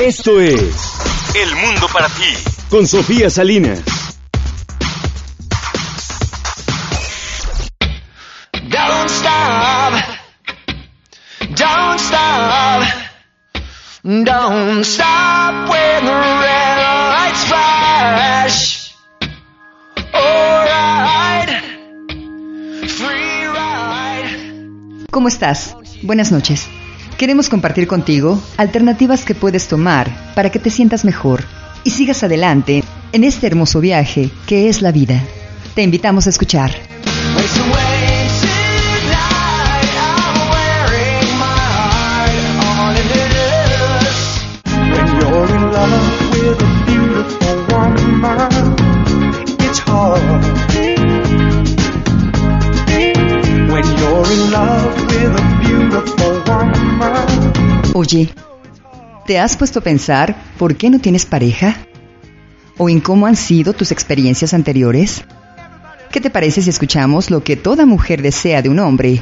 Esto es El Mundo para ti. con Sofía Salinas. Don't stop. Don't stop. Don't stop when the red lights flash. Alright. Free ride. ¿Cómo estás? Buenas noches. Queremos compartir contigo alternativas que puedes tomar para que te sientas mejor y sigas adelante en este hermoso viaje que es la vida. Te invitamos a escuchar. Oye, ¿te has puesto a pensar por qué no tienes pareja? ¿O en cómo han sido tus experiencias anteriores? ¿Qué te parece si escuchamos lo que toda mujer desea de un hombre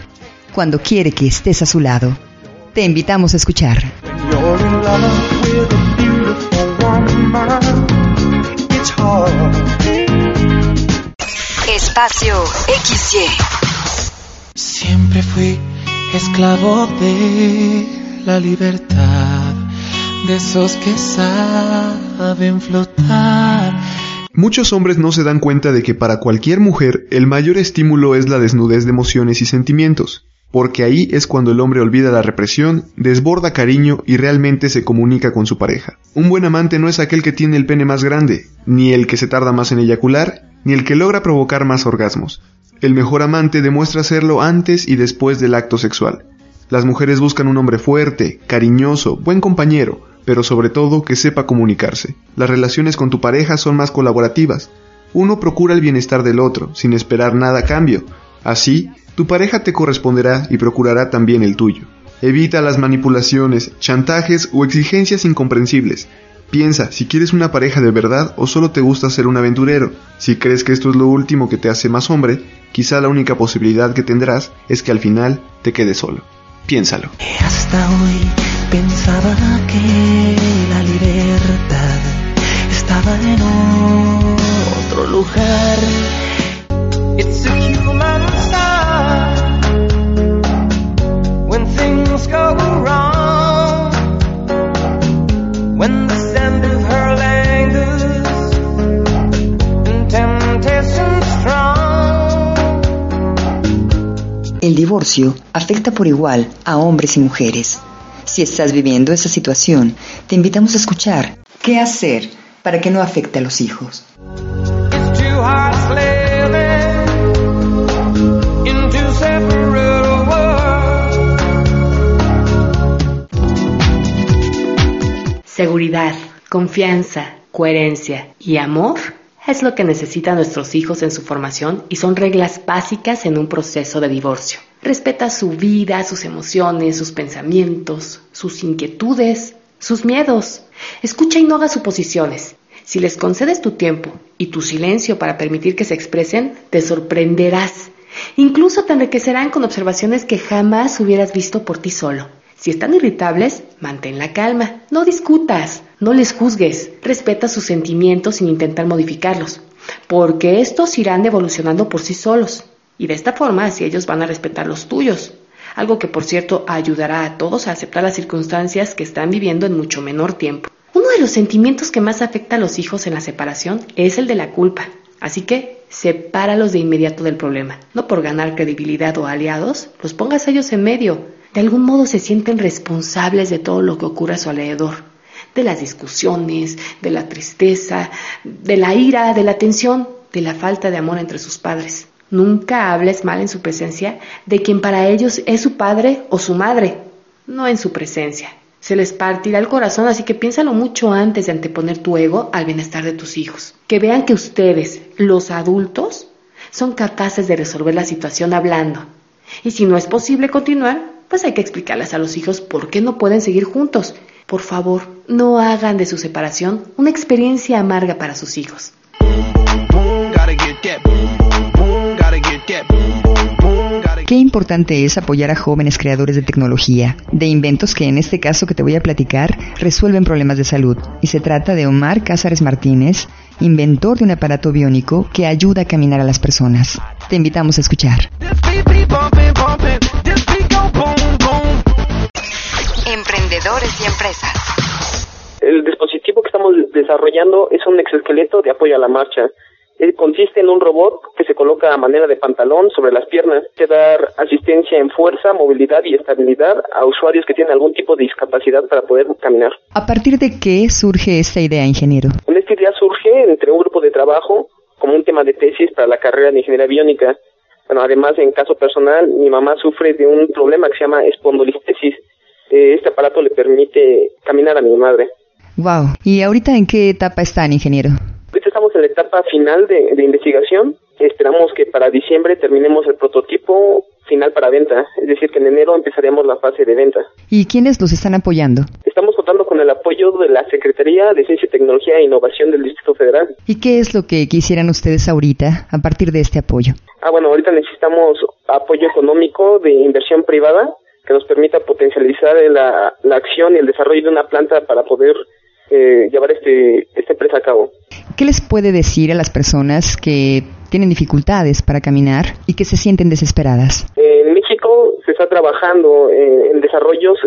cuando quiere que estés a su lado? Te invitamos a escuchar. Espacio XY. Siempre fui esclavo de la libertad, de esos que saben flotar. Muchos hombres no se dan cuenta de que para cualquier mujer el mayor estímulo es la desnudez de emociones y sentimientos, porque ahí es cuando el hombre olvida la represión, desborda cariño y realmente se comunica con su pareja. Un buen amante no es aquel que tiene el pene más grande, ni el que se tarda más en eyacular, ni el que logra provocar más orgasmos. El mejor amante demuestra serlo antes y después del acto sexual. Las mujeres buscan un hombre fuerte, cariñoso, buen compañero, pero sobre todo que sepa comunicarse. Las relaciones con tu pareja son más colaborativas. Uno procura el bienestar del otro, sin esperar nada a cambio. Así, tu pareja te corresponderá y procurará también el tuyo. Evita las manipulaciones, chantajes o exigencias incomprensibles. Piensa si quieres una pareja de verdad o solo te gusta ser un aventurero. Si crees que esto es lo último que te hace más hombre, quizá la única posibilidad que tendrás es que al final te quedes solo. Piénsalo. Hasta hoy pensaba que la libertad estaba en otro lugar. Divorcio afecta por igual a hombres y mujeres. Si estás viviendo esa situación, te invitamos a escuchar qué hacer para que no afecte a los hijos. Seguridad, confianza, coherencia y amor es lo que necesitan nuestros hijos en su formación y son reglas básicas en un proceso de divorcio. Respeta su vida, sus emociones, sus pensamientos, sus inquietudes, sus miedos. Escucha y no haga suposiciones. Si les concedes tu tiempo y tu silencio para permitir que se expresen, te sorprenderás. Incluso te enriquecerán con observaciones que jamás hubieras visto por ti solo. Si están irritables, mantén la calma. No discutas, no les juzgues. Respeta sus sentimientos sin intentar modificarlos, porque estos irán evolucionando por sí solos. Y de esta forma, así ellos van a respetar los tuyos. Algo que, por cierto, ayudará a todos a aceptar las circunstancias que están viviendo en mucho menor tiempo. Uno de los sentimientos que más afecta a los hijos en la separación es el de la culpa. Así que sepáralos de inmediato del problema. No por ganar credibilidad o aliados, los pongas a ellos en medio. De algún modo se sienten responsables de todo lo que ocurre a su alrededor. De las discusiones, de la tristeza, de la ira, de la tensión, de la falta de amor entre sus padres. Nunca hables mal en su presencia de quien para ellos es su padre o su madre, no en su presencia. Se les partirá el corazón, así que piénsalo mucho antes de anteponer tu ego al bienestar de tus hijos. Que vean que ustedes, los adultos, son capaces de resolver la situación hablando. Y si no es posible continuar, pues hay que explicarles a los hijos por qué no pueden seguir juntos. Por favor, no hagan de su separación una experiencia amarga para sus hijos. Qué importante es apoyar a jóvenes creadores de tecnología, de inventos que en este caso que te voy a platicar resuelven problemas de salud. Y se trata de Omar Cázares Martínez, inventor de un aparato biónico que ayuda a caminar a las personas. Te invitamos a escuchar. Emprendedores y empresas. El dispositivo que estamos desarrollando es un exoesqueleto de apoyo a la marcha. Eh, consiste en un robot que se coloca a manera de pantalón sobre las piernas, que dar asistencia en fuerza, movilidad y estabilidad a usuarios que tienen algún tipo de discapacidad para poder caminar. ¿A partir de qué surge esta idea, ingeniero? Esta idea surge entre un grupo de trabajo como un tema de tesis para la carrera de ingeniería biónica. Bueno, además, en caso personal, mi mamá sufre de un problema que se llama espondolistesis. Eh, este aparato le permite caminar a mi madre. Wow. ¿Y ahorita en qué etapa están, ingeniero? En la etapa final de, de, investigación. Esperamos que para diciembre terminemos el prototipo final para venta, es decir, que en enero empezaríamos la fase de venta. ¿Y quiénes los están apoyando? Estamos contando con el apoyo de la Secretaría de Ciencia, Tecnología e Innovación del Distrito Federal. ¿Y qué es lo que quisieran ustedes ahorita a partir de este apoyo? Ah, bueno, ahorita necesitamos apoyo económico de inversión privada que nos permita potencializar la, la acción y el desarrollo de una planta para poder eh, llevar este, esta empresa a cabo. ¿Qué les puede decir a las personas que tienen dificultades para caminar y que se sienten desesperadas? En México se está trabajando en, en desarrollos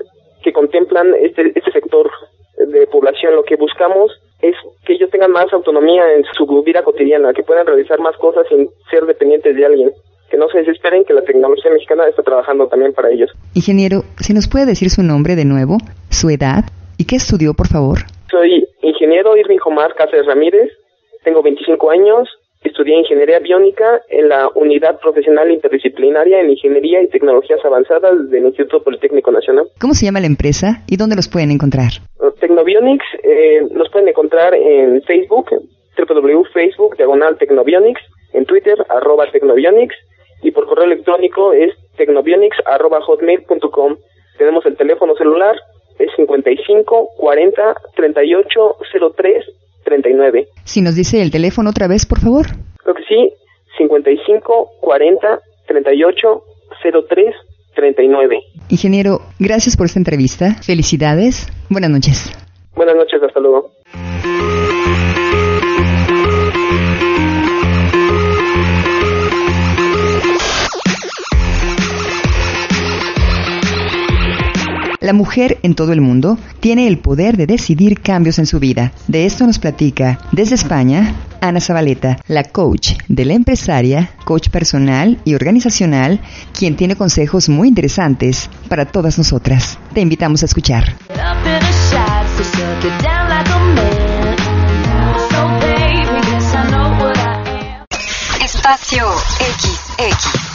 que contemplan este, este sector de población. Lo que buscamos es que ellos tengan más autonomía en su vida cotidiana, que puedan realizar más cosas sin ser dependientes de alguien que no se desesperen que la tecnología mexicana está trabajando también para ellos. Ingeniero, si nos puede decir su nombre de nuevo, su edad y qué estudió, por favor. Soy ingeniero Irving Omar Cáceres Ramírez, tengo 25 años, estudié ingeniería biónica en la Unidad Profesional Interdisciplinaria en Ingeniería y Tecnologías Avanzadas del Instituto Politécnico Nacional. ¿Cómo se llama la empresa y dónde los pueden encontrar? Tecnobionics eh, los pueden encontrar en Facebook, www.facebook, diagonal Tecnobionics, en Twitter, arroba Tecnobionics, y por correo electrónico es tecnobionics.hotmail.com. Tenemos el teléfono celular, es 55 40 38 03 39. Si nos dice el teléfono otra vez, por favor. Creo que sí, 55 40 38 03 39. Ingeniero, gracias por esta entrevista. Felicidades. Buenas noches. Buenas noches, hasta luego. La mujer en todo el mundo tiene el poder de decidir cambios en su vida. De esto nos platica desde España Ana Zabaleta, la coach de la empresaria, coach personal y organizacional, quien tiene consejos muy interesantes para todas nosotras. Te invitamos a escuchar. Espacio XX.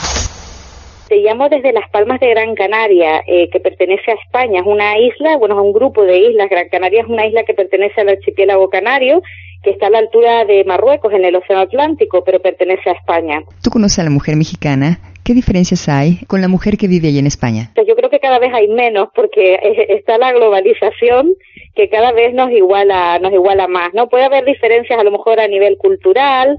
Te llamo desde Las Palmas de Gran Canaria, eh, que pertenece a España. Es una isla, bueno, es un grupo de islas. Gran Canaria es una isla que pertenece al archipiélago canario, que está a la altura de Marruecos, en el Océano Atlántico, pero pertenece a España. ¿Tú conoces a la mujer mexicana? ¿Qué diferencias hay con la mujer que vive ahí en España? Yo creo que cada vez hay menos, porque está la globalización que cada vez nos iguala, nos iguala más, ¿no? Puede haber diferencias a lo mejor a nivel cultural,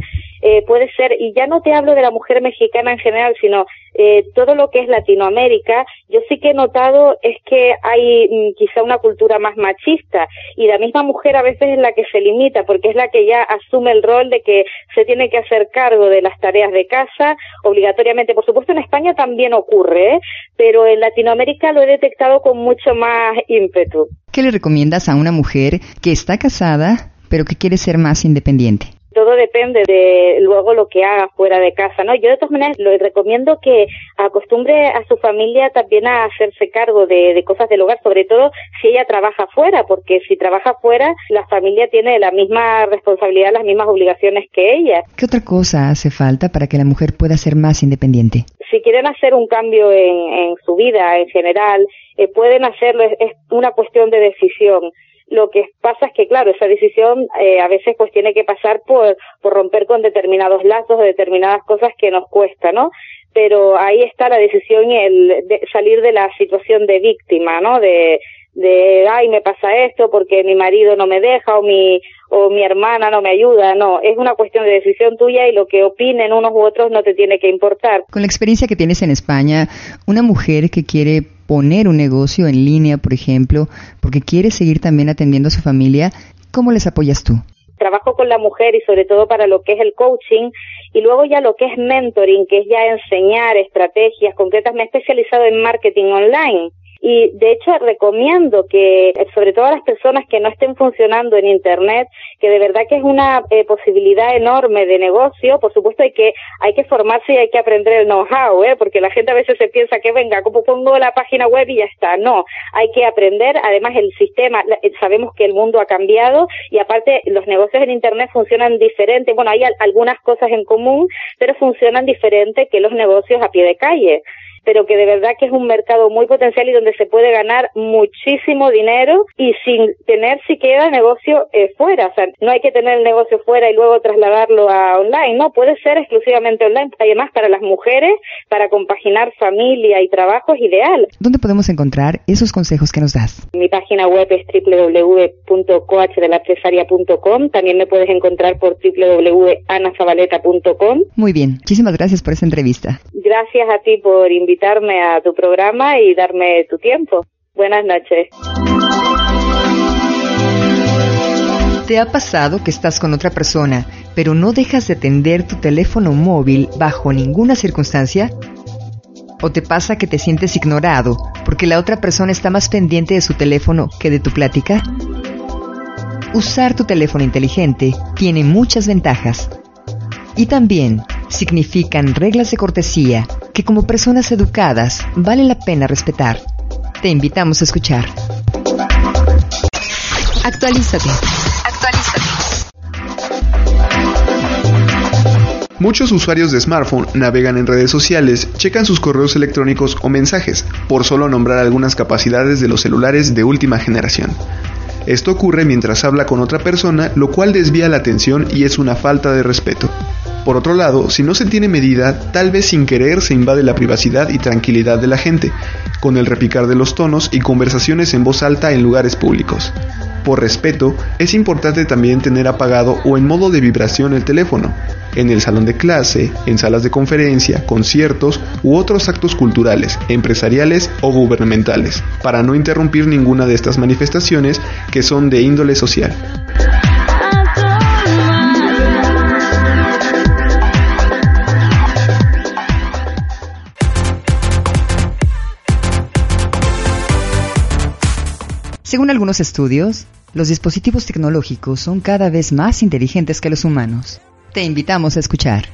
eh, puede ser, y ya no te hablo de la mujer mexicana en general, sino eh, todo lo que es Latinoamérica, yo sí que he notado es que hay mm, quizá una cultura más machista y la misma mujer a veces es la que se limita porque es la que ya asume el rol de que se tiene que hacer cargo de las tareas de casa obligatoriamente. Por supuesto en España también ocurre, pero en Latinoamérica lo he detectado con mucho más ímpetu. ¿Qué le recomiendas a una mujer que está casada pero que quiere ser más independiente? Todo depende de luego lo que haga fuera de casa, ¿no? Yo de todas maneras le recomiendo que acostumbre a su familia también a hacerse cargo de, de, cosas del hogar, sobre todo si ella trabaja fuera, porque si trabaja fuera, la familia tiene la misma responsabilidad, las mismas obligaciones que ella. ¿Qué otra cosa hace falta para que la mujer pueda ser más independiente? Si quieren hacer un cambio en, en su vida en general, eh, pueden hacerlo, es, es una cuestión de decisión. Lo que pasa es que, claro, esa decisión eh, a veces pues tiene que pasar por, por romper con determinados lazos o determinadas cosas que nos cuesta, ¿no? Pero ahí está la decisión y el de salir de la situación de víctima, ¿no? De, de, ay, me pasa esto porque mi marido no me deja o mi, o mi hermana no me ayuda. No, es una cuestión de decisión tuya y lo que opinen unos u otros no te tiene que importar. Con la experiencia que tienes en España, una mujer que quiere poner un negocio en línea, por ejemplo, porque quiere seguir también atendiendo a su familia, ¿cómo les apoyas tú? Trabajo con la mujer y sobre todo para lo que es el coaching y luego ya lo que es mentoring, que es ya enseñar estrategias concretas. Me he especializado en marketing online y de hecho recomiendo que sobre todo a las personas que no estén funcionando en internet que de verdad que es una eh, posibilidad enorme de negocio. Por supuesto hay que hay que formarse y hay que aprender el know-how ¿eh? porque la gente a veces se piensa que venga como pongo la página web y ya está. No hay que aprender. Además el sistema eh, sabemos que el mundo ha cambiado y aparte los negocios en internet funcionan diferente. Bueno hay algunas cosas en común pero funcionan diferente que los negocios a pie de calle pero que de verdad que es un mercado muy potencial y donde se puede ganar muchísimo dinero y sin tener siquiera negocio eh, fuera. O sea, no hay que tener el negocio fuera y luego trasladarlo a online, no, puede ser exclusivamente online. Además, para las mujeres, para compaginar familia y trabajo es ideal. ¿Dónde podemos encontrar esos consejos que nos das? Mi página web es www.coachdelapresaria.com. También me puedes encontrar por www.anazabaleta.com. Muy bien, muchísimas gracias por esta entrevista. Gracias a ti por invitarme invitarme a tu programa y darme tu tiempo. Buenas noches. ¿Te ha pasado que estás con otra persona, pero no dejas de atender tu teléfono móvil bajo ninguna circunstancia? ¿O te pasa que te sientes ignorado porque la otra persona está más pendiente de su teléfono que de tu plática? Usar tu teléfono inteligente tiene muchas ventajas. Y también significan reglas de cortesía que como personas educadas vale la pena respetar. Te invitamos a escuchar. Actualízate. Muchos usuarios de smartphone navegan en redes sociales, checan sus correos electrónicos o mensajes, por solo nombrar algunas capacidades de los celulares de última generación. Esto ocurre mientras habla con otra persona, lo cual desvía la atención y es una falta de respeto. Por otro lado, si no se tiene medida, tal vez sin querer se invade la privacidad y tranquilidad de la gente, con el repicar de los tonos y conversaciones en voz alta en lugares públicos. Por respeto, es importante también tener apagado o en modo de vibración el teléfono, en el salón de clase, en salas de conferencia, conciertos u otros actos culturales, empresariales o gubernamentales, para no interrumpir ninguna de estas manifestaciones que son de índole social. Según algunos estudios, los dispositivos tecnológicos son cada vez más inteligentes que los humanos. Te invitamos a escuchar.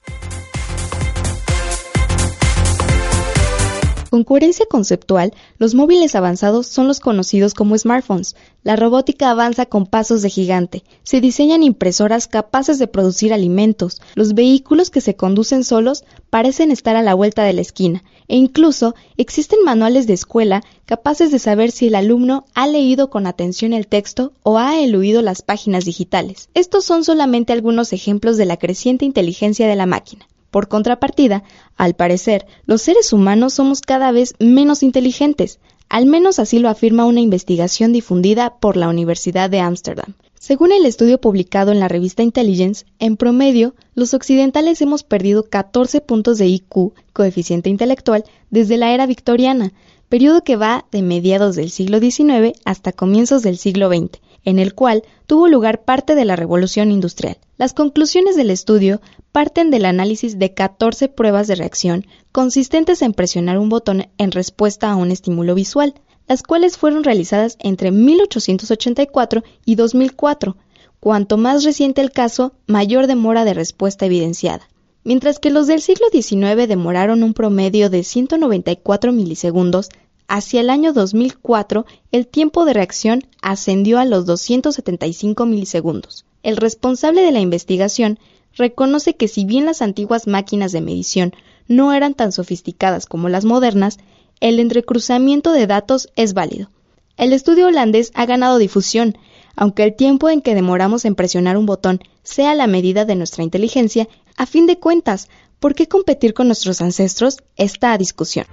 Con coherencia conceptual, los móviles avanzados son los conocidos como smartphones. La robótica avanza con pasos de gigante. Se diseñan impresoras capaces de producir alimentos. Los vehículos que se conducen solos parecen estar a la vuelta de la esquina. E incluso existen manuales de escuela capaces de saber si el alumno ha leído con atención el texto o ha eludido las páginas digitales. Estos son solamente algunos ejemplos de la creciente inteligencia de la máquina. Por contrapartida, al parecer, los seres humanos somos cada vez menos inteligentes, al menos así lo afirma una investigación difundida por la Universidad de Ámsterdam. Según el estudio publicado en la revista Intelligence, en promedio, los occidentales hemos perdido 14 puntos de IQ, coeficiente intelectual, desde la era victoriana, periodo que va de mediados del siglo XIX hasta comienzos del siglo XX, en el cual tuvo lugar parte de la revolución industrial. Las conclusiones del estudio parten del análisis de 14 pruebas de reacción consistentes en presionar un botón en respuesta a un estímulo visual, las cuales fueron realizadas entre 1884 y 2004. Cuanto más reciente el caso, mayor demora de respuesta evidenciada. Mientras que los del siglo XIX demoraron un promedio de 194 milisegundos, hacia el año 2004 el tiempo de reacción ascendió a los 275 milisegundos. El responsable de la investigación reconoce que si bien las antiguas máquinas de medición no eran tan sofisticadas como las modernas, el entrecruzamiento de datos es válido. El estudio holandés ha ganado difusión, aunque el tiempo en que demoramos en presionar un botón sea la medida de nuestra inteligencia, a fin de cuentas, ¿por qué competir con nuestros ancestros? Está a discusión.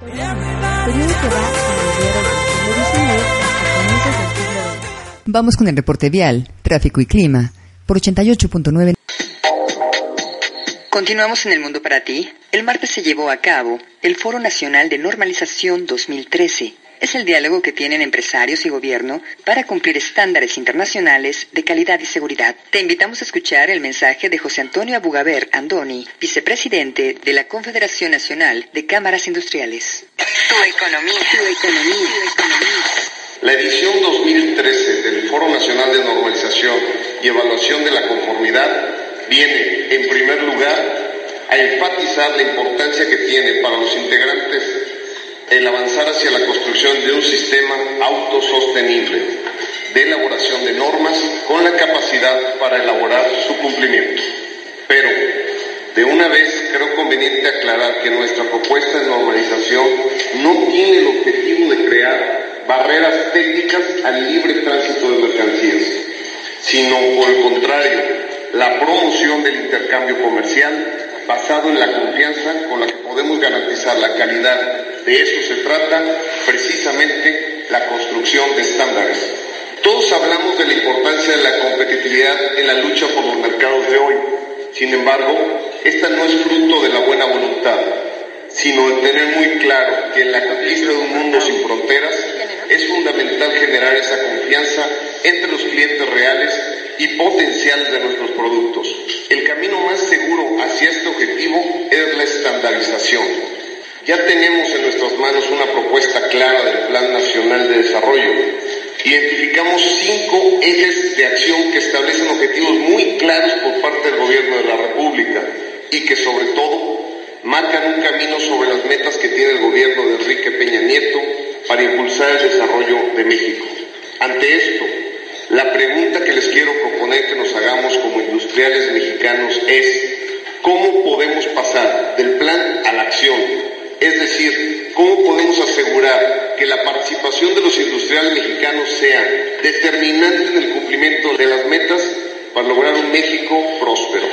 Vamos con el reporte vial, tráfico y clima, por 88.9. Continuamos en el mundo para ti. El martes se llevó a cabo el Foro Nacional de Normalización 2013. Es el diálogo que tienen empresarios y gobierno para cumplir estándares internacionales de calidad y seguridad. Te invitamos a escuchar el mensaje de José Antonio Abugaber Andoni, vicepresidente de la Confederación Nacional de Cámaras Industriales. Tu economía. Tu economía. Tu economía. La edición 2013 del Foro Nacional de Normalización y Evaluación de la Conformidad viene, en primer lugar, a enfatizar la importancia que tiene para los integrantes el avanzar hacia la construcción de un sistema autosostenible de elaboración de normas con la capacidad para elaborar su cumplimiento. Pero, de una vez, creo conveniente aclarar que nuestra propuesta de normalización no tiene el objetivo de crear barreras técnicas al libre tránsito de mercancías, sino por el contrario, la promoción del intercambio comercial basado en la confianza con la que podemos garantizar la calidad. De eso se trata precisamente la construcción de estándares. Todos hablamos de la importancia de la competitividad en la lucha por los mercados de hoy. Sin embargo, esta no es fruto de la buena voluntad, sino de tener muy claro que en la conquista de un mundo sin fronteras es fundamental generar esa confianza entre los clientes reales y potenciales de nuestros productos. El camino más seguro hacia este objetivo es la estandarización. Ya tenemos en nuestras manos una propuesta clara del Plan Nacional de Desarrollo. Identificamos cinco ejes de acción que establecen objetivos muy claros por parte del Gobierno de la República y que sobre todo marcan un camino sobre las metas que tiene el gobierno de Enrique Peña Nieto para impulsar el desarrollo de México. Ante esto, la pregunta que les quiero proponer que nos hagamos como industriales mexicanos es, ¿cómo podemos pasar del plan a la acción? Es decir, ¿cómo podemos asegurar que la participación de los industriales mexicanos sea determinante en el cumplimiento de las metas para lograr un México próspero?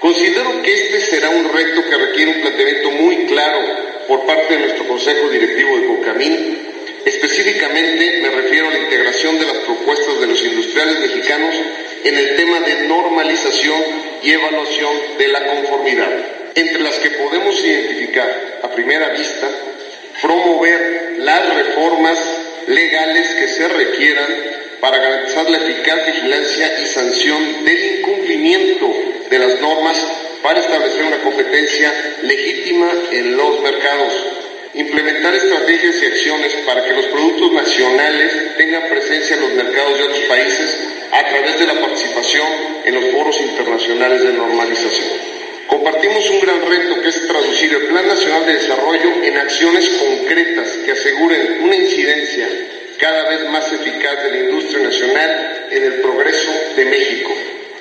Considero que este será un reto que requiere un planteamiento muy claro por parte de nuestro Consejo Directivo de Cocamín. Específicamente me refiero a la integración de las propuestas de los industriales mexicanos en el tema de normalización y evaluación de la conformidad, entre las que podemos identificar a primera vista promover las reformas legales que se requieran para garantizar la eficaz vigilancia y sanción del incumplimiento de las normas para establecer una competencia legítima en los mercados. Implementar estrategias y acciones para que los productos nacionales tengan presencia en los mercados de otros países a través de la participación en los foros internacionales de normalización. Compartimos un gran reto que es traducir el Plan Nacional de Desarrollo en acciones concretas que aseguren una incidencia cada vez más eficaz de la industria nacional en el progreso de México.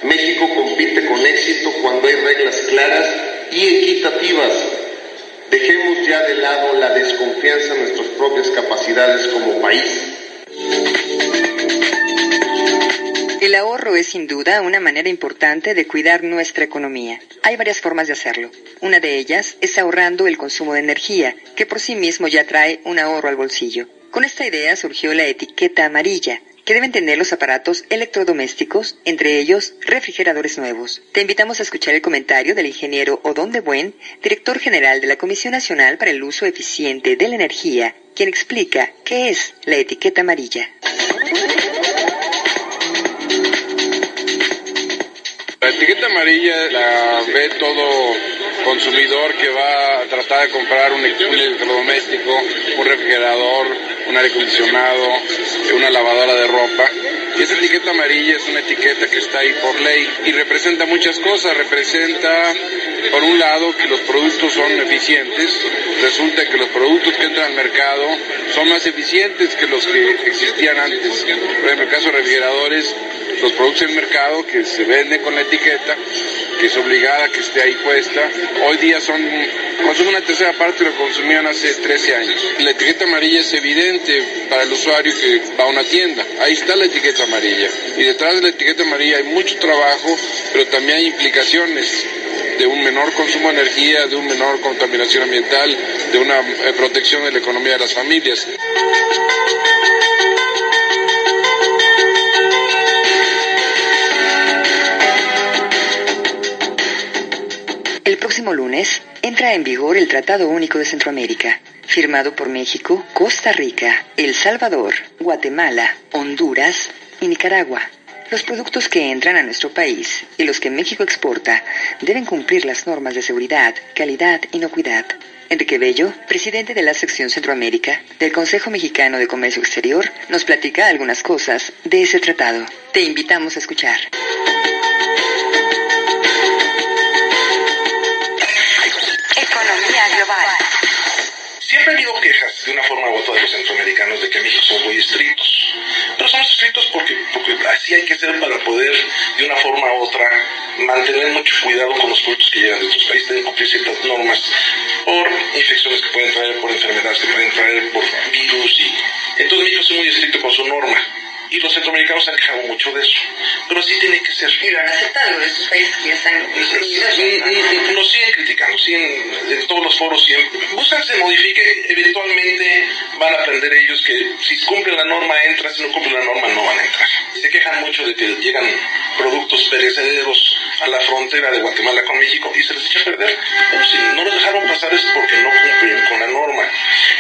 México compite con éxito cuando hay reglas claras y equitativas. Dejemos ya de lado la desconfianza en nuestras propias capacidades como país. El ahorro es sin duda una manera importante de cuidar nuestra economía. Hay varias formas de hacerlo. Una de ellas es ahorrando el consumo de energía, que por sí mismo ya trae un ahorro al bolsillo. Con esta idea surgió la etiqueta amarilla, que deben tener los aparatos electrodomésticos, entre ellos refrigeradores nuevos. Te invitamos a escuchar el comentario del ingeniero Odón de Buen, director general de la Comisión Nacional para el Uso Eficiente de la Energía, quien explica qué es la etiqueta amarilla. La etiqueta amarilla la ve todo consumidor que va a tratar de comprar un electrodoméstico, un refrigerador, un aire acondicionado, una lavadora de ropa. Y esa etiqueta amarilla es una etiqueta que está ahí por ley y representa muchas cosas. Representa, por un lado, que los productos son eficientes. Resulta que los productos que entran al mercado son más eficientes que los que existían antes. Por ejemplo, en el caso de refrigeradores, los productos en mercado que se venden con la etiqueta que es obligada que esté ahí puesta. Hoy día son consumen una tercera parte de lo que consumían hace 13 años. La etiqueta amarilla es evidente para el usuario que va a una tienda. Ahí está la etiqueta amarilla. Y detrás de la etiqueta amarilla hay mucho trabajo, pero también hay implicaciones de un menor consumo de energía, de una menor contaminación ambiental, de una eh, protección de la economía de las familias. Próximo lunes entra en vigor el Tratado Único de Centroamérica, firmado por México, Costa Rica, El Salvador, Guatemala, Honduras y Nicaragua. Los productos que entran a nuestro país y los que México exporta deben cumplir las normas de seguridad, calidad, inocuidad. Enrique Bello, presidente de la sección Centroamérica del Consejo Mexicano de Comercio Exterior, nos platica algunas cosas de ese tratado. Te invitamos a escuchar. Siempre ha quejas de una forma u otra de los centroamericanos de que México son muy estrictos. Pero somos estrictos porque, porque así hay que ser para poder, de una forma u otra, mantener mucho cuidado con los productos que llegan de otros países. Deben cumplir ciertas normas por infecciones que pueden traer, por enfermedades que pueden traer, por virus. y Entonces México es muy estricto con su norma. Y los centroamericanos se han quejado mucho de eso. Pero así tiene que ser. Y lo han aceptado esos países que ya están Nos siguen criticando, siguen en todos los foros siempre. Buscan que se modifique, eventualmente van a aprender ellos que si cumplen la norma entran, si no cumplen la norma no van a entrar. Se quejan mucho de que llegan productos perecederos a la frontera de Guatemala con México y se les echa a perder. Pero si no los dejaron pasar es porque no cumplen con la norma.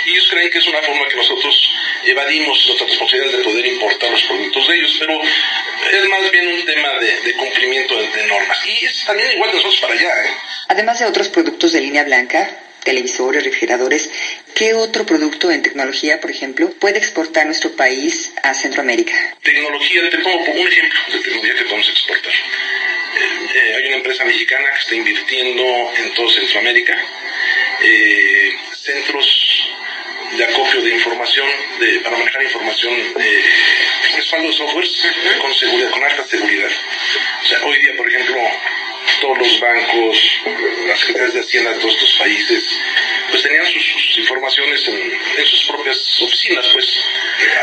Y ellos creen que es una forma que nosotros evadimos nuestra responsabilidad de poder importar los productos de ellos, pero es más bien un tema de, cumplimiento de, de normas. Y es también igual de nosotros para allá. ¿eh? Además de otros productos de línea blanca, televisores, refrigeradores, ¿qué otro producto en tecnología, por ejemplo, puede exportar nuestro país a Centroamérica? Tecnología, te pongo un ejemplo de tecnología que podemos exportar. Eh, eh, hay una empresa mexicana que está invirtiendo en todo Centroamérica eh, centros de acopio de información de, para manejar información eh, respaldo de softwares con seguridad, con alta seguridad. O sea, hoy día, por ejemplo, todos los bancos, las secretarías de Hacienda de todos estos países, pues tenían sus, informaciones en, en, sus propias oficinas, pues,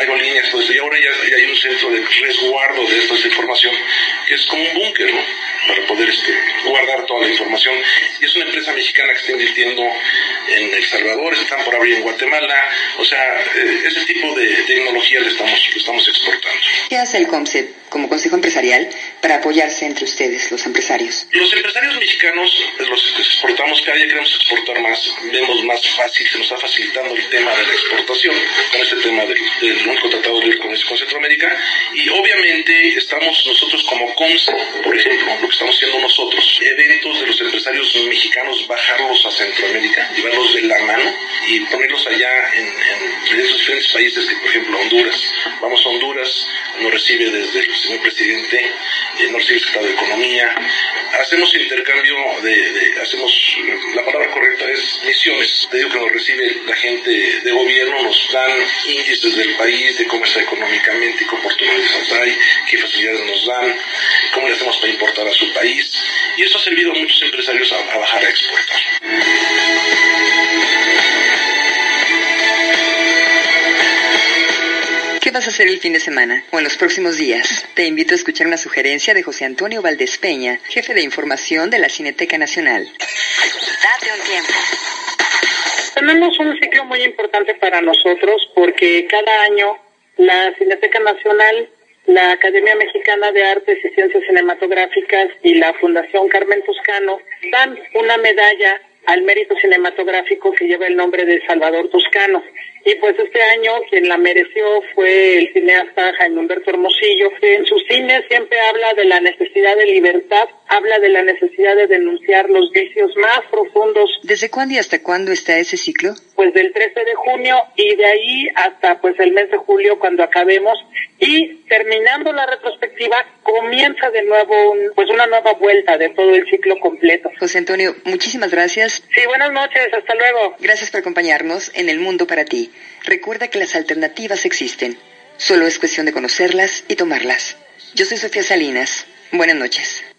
aerolíneas, todo eso. Y ahora ya, ya, hay un centro de resguardo de esta información, que es como un búnker, ¿no? Para poder este, guardar toda la información. Y es una empresa mexicana que está invirtiendo en El Salvador, están por abrir en Guatemala. O sea, eh, ese tipo de tecnología le estamos, le estamos exportando. ¿Qué hace el COMSET como Consejo Empresarial para apoyarse entre ustedes, los empresarios? Los empresarios mexicanos, los que exportamos, cada día queremos exportar más, vemos más fácil, se nos está facilitando el tema de la exportación con este tema del, del único tratado de comercio con Centroamérica y obviamente estamos nosotros como COMSE, por ejemplo, lo que estamos haciendo nosotros, eventos de los empresarios mexicanos, bajarlos a Centroamérica, de la mano y ponerlos allá en, esos diferentes países, que por ejemplo Honduras, vamos a Honduras, nos recibe desde el señor presidente, eh, nos recibe el secretario de Economía, hacemos intercambio de, hacemos, la palabra correcta es misiones. Te digo que nos recibe la gente de gobierno, nos dan índices del país, de cómo está económicamente, qué oportunidades hay, qué facilidades nos dan, cómo le hacemos para importar a su país. Y eso ha servido a muchos empresarios a bajar a exportar. ¿Qué vas a hacer el fin de semana o en los próximos días? Te invito a escuchar una sugerencia de José Antonio Valdés Peña, jefe de información de la Cineteca Nacional. Date un tiempo. Tenemos un ciclo muy importante para nosotros porque cada año la Cineteca Nacional, la Academia Mexicana de Artes y Ciencias Cinematográficas y la Fundación Carmen Toscano dan una medalla al mérito cinematográfico que lleva el nombre de Salvador Toscano. Y pues este año quien la mereció fue el cineasta Jaime Humberto Hermosillo, que en su cine siempre habla de la necesidad de libertad, habla de la necesidad de denunciar los vicios más profundos. ¿Desde cuándo y hasta cuándo está ese ciclo? Pues del 13 de junio y de ahí hasta pues el mes de julio cuando acabemos y terminando la retrospectiva comienza de nuevo un, pues una nueva vuelta de todo el ciclo completo. José Antonio, muchísimas gracias. Sí, buenas noches, hasta luego. Gracias por acompañarnos en El Mundo para ti. Recuerda que las alternativas existen. Solo es cuestión de conocerlas y tomarlas. Yo soy Sofía Salinas. Buenas noches.